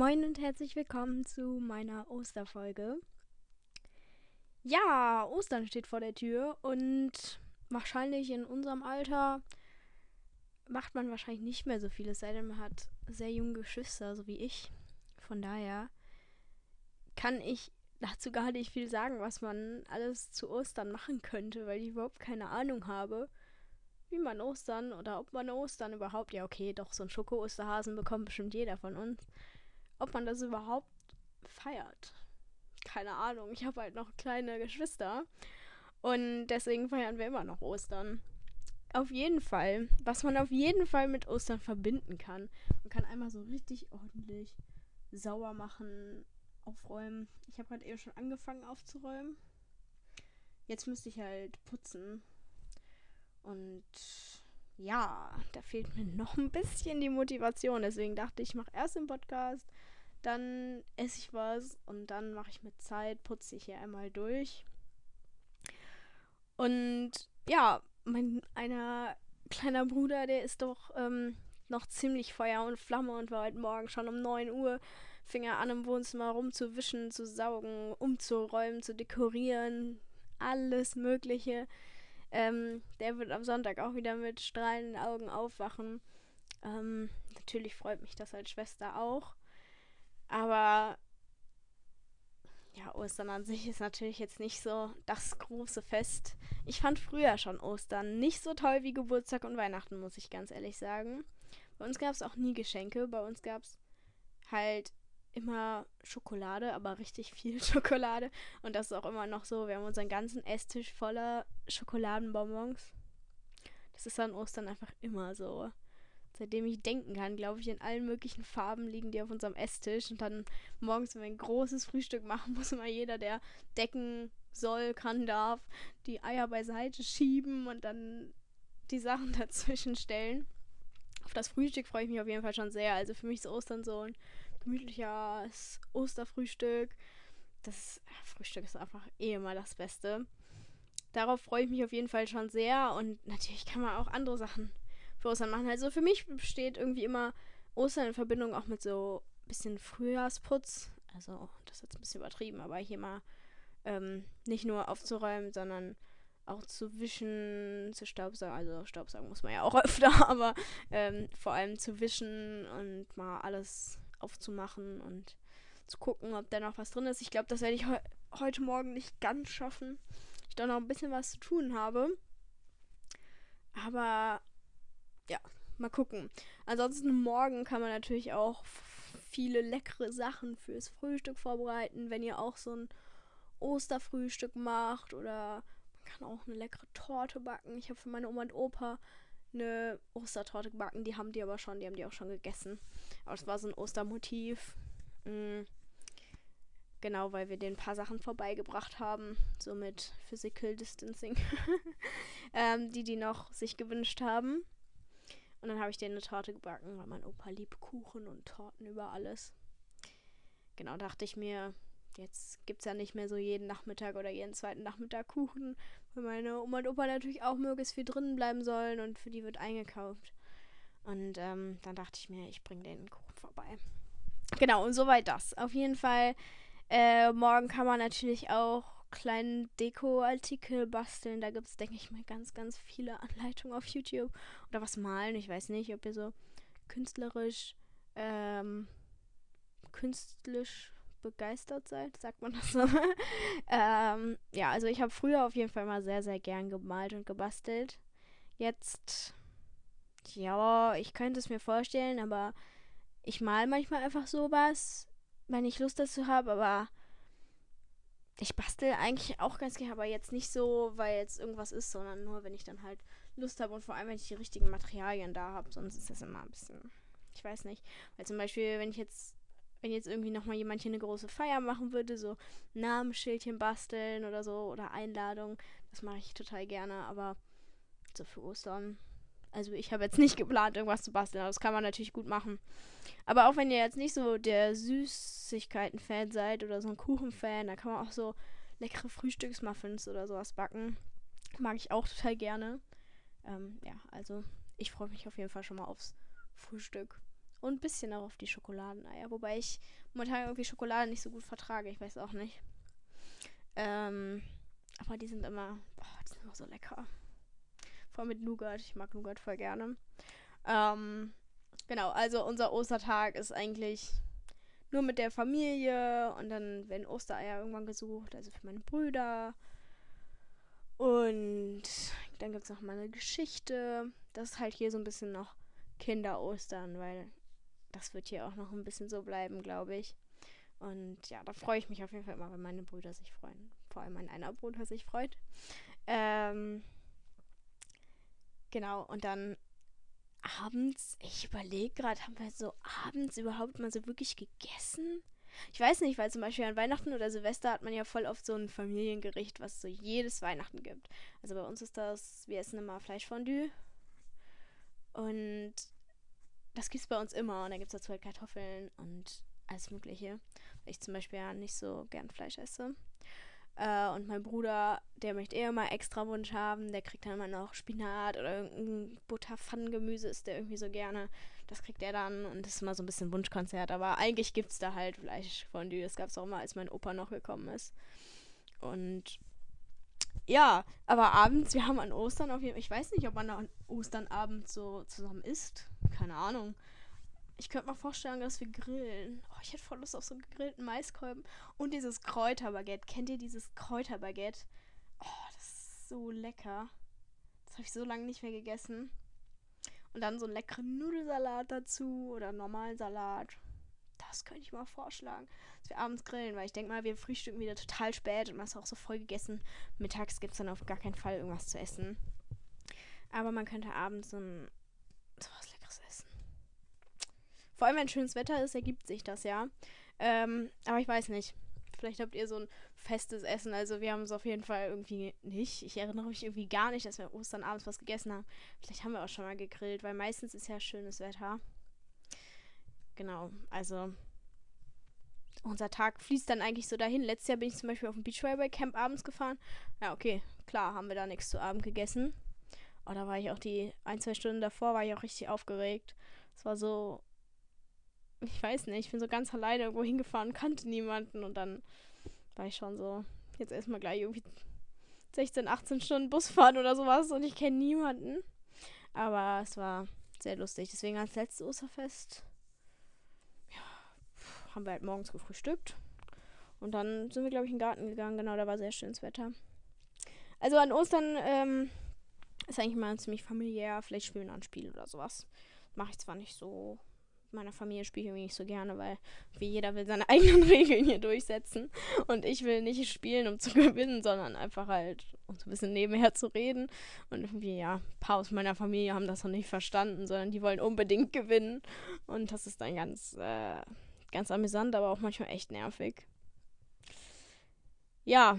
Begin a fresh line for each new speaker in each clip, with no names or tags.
Moin und herzlich willkommen zu meiner Osterfolge. Ja, Ostern steht vor der Tür und wahrscheinlich in unserem Alter macht man wahrscheinlich nicht mehr so viel, es sei denn, man hat sehr junge Geschwister, so wie ich. Von daher kann ich dazu gar nicht viel sagen, was man alles zu Ostern machen könnte, weil ich überhaupt keine Ahnung habe, wie man Ostern oder ob man Ostern überhaupt, ja okay, doch so ein Schoko-Osterhasen bekommt bestimmt jeder von uns, ob man das überhaupt feiert. Keine Ahnung, ich habe halt noch kleine Geschwister und deswegen feiern wir immer noch Ostern. Auf jeden Fall, was man auf jeden Fall mit Ostern verbinden kann. Man kann einmal so richtig ordentlich sauer machen, aufräumen. Ich habe gerade eben schon angefangen aufzuräumen. Jetzt müsste ich halt putzen. Und ja, da fehlt mir noch ein bisschen die Motivation. Deswegen dachte ich, ich mache erst den Podcast, dann esse ich was und dann mache ich mit Zeit, putze ich hier einmal durch. Und ja, mein einer kleiner Bruder, der ist doch ähm, noch ziemlich Feuer und Flamme und war heute Morgen schon um 9 Uhr fing er an, im Wohnzimmer rumzuwischen, zu saugen, umzuräumen, zu dekorieren, alles Mögliche. Ähm, der wird am Sonntag auch wieder mit strahlenden Augen aufwachen. Ähm, natürlich freut mich das als Schwester auch. Aber ja, Ostern an sich ist natürlich jetzt nicht so das große Fest. Ich fand früher schon Ostern nicht so toll wie Geburtstag und Weihnachten, muss ich ganz ehrlich sagen. Bei uns gab es auch nie Geschenke. Bei uns gab es halt immer Schokolade, aber richtig viel Schokolade. Und das ist auch immer noch so. Wir haben unseren ganzen Esstisch voller Schokoladenbonbons. Das ist an Ostern einfach immer so. Seitdem ich denken kann, glaube ich, in allen möglichen Farben liegen die auf unserem Esstisch. Und dann morgens, wenn wir ein großes Frühstück machen, muss immer jeder, der decken soll, kann, darf, die Eier beiseite schieben und dann die Sachen dazwischen stellen. Auf das Frühstück freue ich mich auf jeden Fall schon sehr. Also für mich ist Ostern so ein gemütliches Osterfrühstück. Das Frühstück ist einfach eh immer das Beste. Darauf freue ich mich auf jeden Fall schon sehr. Und natürlich kann man auch andere Sachen für Ostern machen. Also für mich besteht irgendwie immer Ostern in Verbindung auch mit so ein bisschen Frühjahrsputz. Also das ist jetzt ein bisschen übertrieben, aber hier mal ähm, nicht nur aufzuräumen, sondern auch zu wischen, zu staubsaugen. Also staubsaugen muss man ja auch öfter, aber ähm, vor allem zu wischen und mal alles aufzumachen und zu gucken, ob da noch was drin ist. Ich glaube, das werde ich he heute Morgen nicht ganz schaffen. Ich da noch ein bisschen was zu tun habe. Aber ja, mal gucken. Ansonsten morgen kann man natürlich auch viele leckere Sachen fürs Frühstück vorbereiten, wenn ihr auch so ein Osterfrühstück macht oder man kann auch eine leckere Torte backen. Ich habe für meine Oma und Opa eine Ostertorte gebacken. Die haben die aber schon, die haben die auch schon gegessen. Aber es war so ein Ostermotiv. Mhm. Genau, weil wir ein paar Sachen vorbeigebracht haben. So mit Physical Distancing. ähm, die die noch sich gewünscht haben. Und dann habe ich denen eine Torte gebacken, weil mein Opa liebt Kuchen und Torten über alles. Genau, dachte ich mir, Jetzt gibt es ja nicht mehr so jeden Nachmittag oder jeden zweiten Nachmittag Kuchen, weil meine Oma und Opa natürlich auch möglichst viel drinnen bleiben sollen und für die wird eingekauft. Und ähm, dann dachte ich mir, ich bringe den Kuchen vorbei. Genau, und soweit das. Auf jeden Fall, äh, morgen kann man natürlich auch kleine Deko-Artikel basteln. Da gibt es, denke ich mal, ganz, ganz viele Anleitungen auf YouTube. Oder was malen. Ich weiß nicht, ob ihr so künstlerisch, ähm, künstlerisch begeistert seid, sagt man das so. ähm, ja, also ich habe früher auf jeden Fall mal sehr, sehr gern gemalt und gebastelt. Jetzt, ja, ich könnte es mir vorstellen, aber ich mal manchmal einfach sowas, wenn ich Lust dazu habe, aber ich bastel eigentlich auch ganz gerne, aber jetzt nicht so, weil jetzt irgendwas ist, sondern nur, wenn ich dann halt Lust habe und vor allem, wenn ich die richtigen Materialien da habe. Sonst ist das immer ein bisschen, ich weiß nicht. Weil zum Beispiel, wenn ich jetzt wenn jetzt irgendwie nochmal jemand hier eine große Feier machen würde, so Namensschildchen basteln oder so oder Einladung, das mache ich total gerne, aber so für Ostern. Also ich habe jetzt nicht geplant, irgendwas zu basteln, aber das kann man natürlich gut machen. Aber auch wenn ihr jetzt nicht so der Süßigkeiten-Fan seid oder so ein Kuchen-Fan, da kann man auch so leckere Frühstücksmuffins oder sowas backen. Mag ich auch total gerne. Ähm, ja, also ich freue mich auf jeden Fall schon mal aufs Frühstück. Und ein bisschen auch auf die Schokoladeneier. Wobei ich momentan irgendwie Schokolade nicht so gut vertrage. Ich weiß auch nicht. Ähm, aber die sind immer, boah, die sind immer so lecker. Vor allem mit Nougat. Ich mag Nougat voll gerne. Ähm, genau, also unser Ostertag ist eigentlich nur mit der Familie und dann werden Ostereier irgendwann gesucht, also für meine Brüder. Und dann gibt es noch mal eine Geschichte. Das ist halt hier so ein bisschen noch Kinder-Ostern, weil das wird hier auch noch ein bisschen so bleiben, glaube ich. Und ja, da freue ich mich auf jeden Fall immer, wenn meine Brüder sich freuen. Vor allem mein einer Bruder sich freut. Ähm, genau, und dann abends, ich überlege gerade, haben wir so abends überhaupt mal so wirklich gegessen? Ich weiß nicht, weil zum Beispiel an Weihnachten oder Silvester hat man ja voll oft so ein Familiengericht, was so jedes Weihnachten gibt. Also bei uns ist das, wir essen immer Fleischfondue. Und das gibt es bei uns immer. Und da gibt es dazu halt Kartoffeln und alles Mögliche. Weil ich zum Beispiel ja nicht so gern Fleisch esse. Äh, und mein Bruder, der möchte eher mal extra Wunsch haben. Der kriegt dann immer noch Spinat oder irgendein Butterpfannengemüse ist der irgendwie so gerne. Das kriegt er dann und das ist immer so ein bisschen Wunschkonzert. Aber eigentlich gibt es da halt Fleischfondue. Das gab es auch mal, als mein Opa noch gekommen ist. Und ja, aber abends, wir haben an Ostern auf jeden Fall, ich weiß nicht, ob man an Ostern abends so zusammen isst. Keine Ahnung. Ich könnte mir vorstellen, dass wir grillen. Oh, ich hätte voll Lust auf so einen gegrillten Maiskolben. Und dieses Kräuterbaguette. Kennt ihr dieses Kräuterbaguette? Oh, das ist so lecker. Das habe ich so lange nicht mehr gegessen. Und dann so einen leckeren Nudelsalat dazu oder normalen Salat. Das könnte ich mal vorschlagen. Dass wir abends grillen, weil ich denke mal, wir frühstücken wieder total spät und man ist auch so voll gegessen. Mittags gibt es dann auf gar keinen Fall irgendwas zu essen. Aber man könnte abends so ein sowas Leckeres essen. Vor allem, wenn schönes Wetter ist, ergibt sich das ja. Ähm, aber ich weiß nicht. Vielleicht habt ihr so ein festes Essen. Also wir haben es auf jeden Fall irgendwie nicht. Ich erinnere mich irgendwie gar nicht, dass wir Ostern abends was gegessen haben. Vielleicht haben wir auch schon mal gegrillt, weil meistens ist ja schönes Wetter. Genau, also unser Tag fließt dann eigentlich so dahin. Letztes Jahr bin ich zum Beispiel auf dem Beachvolleyball Camp abends gefahren. Ja, okay, klar, haben wir da nichts zu Abend gegessen. Oh, da war ich auch die ein, zwei Stunden davor, war ich auch richtig aufgeregt. Es war so, ich weiß nicht, ich bin so ganz alleine irgendwo hingefahren, kannte niemanden und dann war ich schon so, jetzt erstmal gleich irgendwie 16, 18 Stunden Bus fahren oder sowas und ich kenne niemanden. Aber es war sehr lustig. Deswegen als letztes Osterfest haben wir halt morgens gefrühstückt. Und dann sind wir, glaube ich, in den Garten gegangen. Genau, da war sehr schönes Wetter. Also an Ostern ähm, ist eigentlich mal ziemlich familiär. Vielleicht spielen wir ein Spiel oder sowas. Mache ich zwar nicht so. Meiner Familie spiele ich irgendwie nicht so gerne, weil wie jeder will seine eigenen Regeln hier durchsetzen. Und ich will nicht spielen, um zu gewinnen, sondern einfach halt, um so ein bisschen nebenher zu reden. Und irgendwie, ja, ein paar aus meiner Familie haben das noch nicht verstanden, sondern die wollen unbedingt gewinnen. Und das ist dann ganz, äh, ganz amüsant, aber auch manchmal echt nervig. Ja.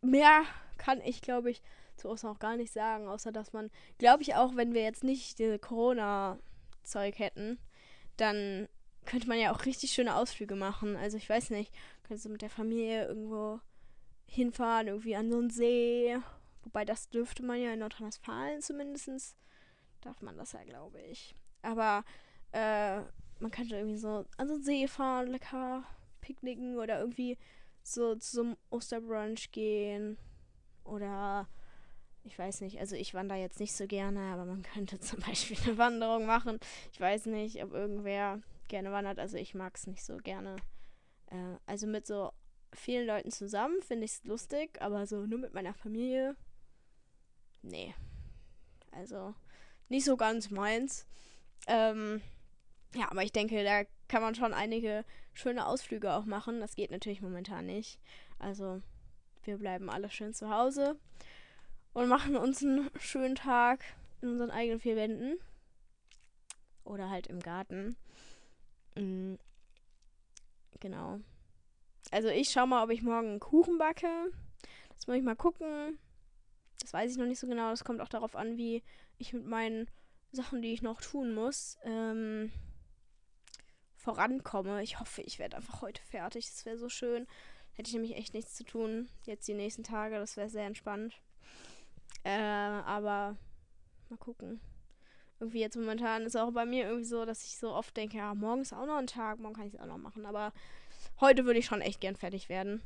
Mehr kann ich, glaube ich, zu Ostern auch gar nicht sagen, außer dass man, glaube ich auch, wenn wir jetzt nicht diese Corona-Zeug hätten, dann könnte man ja auch richtig schöne Ausflüge machen. Also ich weiß nicht, könntest du mit der Familie irgendwo hinfahren, irgendwie an so einen See. Wobei das dürfte man ja in Nordrhein-Westfalen zumindest. Darf man das ja, glaube ich. Aber äh, man könnte irgendwie so an einen See fahren, lecker picknicken oder irgendwie so zum Osterbrunch gehen. Oder ich weiß nicht, also ich wandere jetzt nicht so gerne, aber man könnte zum Beispiel eine Wanderung machen. Ich weiß nicht, ob irgendwer gerne wandert. Also ich mag es nicht so gerne. Äh, also mit so vielen Leuten zusammen finde ich es lustig, aber so nur mit meiner Familie. Nee. Also nicht so ganz meins. Ähm, ja, aber ich denke, da kann man schon einige schöne Ausflüge auch machen. Das geht natürlich momentan nicht. Also wir bleiben alle schön zu Hause und machen uns einen schönen Tag in unseren eigenen vier Wänden. Oder halt im Garten. Mhm. Genau. Also ich schau mal, ob ich morgen einen Kuchen backe. Das muss ich mal gucken. Das weiß ich noch nicht so genau. Das kommt auch darauf an, wie ich mit meinen Sachen, die ich noch tun muss, ähm, vorankomme. Ich hoffe, ich werde einfach heute fertig. Das wäre so schön. Hätte ich nämlich echt nichts zu tun. Jetzt die nächsten Tage. Das wäre sehr entspannt. Äh, aber mal gucken. irgendwie jetzt momentan ist auch bei mir irgendwie so, dass ich so oft denke, ja, morgen ist auch noch ein Tag, morgen kann ich es auch noch machen. Aber heute würde ich schon echt gern fertig werden.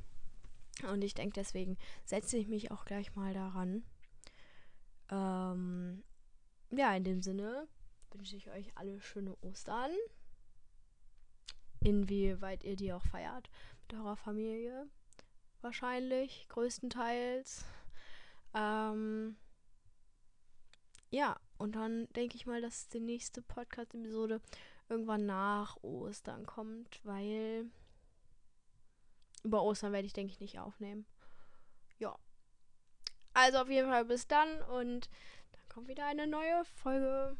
Und ich denke, deswegen setze ich mich auch gleich mal daran. Ähm, ja, in dem Sinne wünsche ich euch alle schöne Ostern. Inwieweit ihr die auch feiert. Mit eurer Familie. Wahrscheinlich, größtenteils. Ähm, ja, und dann denke ich mal, dass die nächste Podcast-Episode irgendwann nach Ostern kommt, weil über Ostern werde ich, denke ich, nicht aufnehmen. Ja. Also auf jeden Fall bis dann und dann kommt wieder eine neue Folge.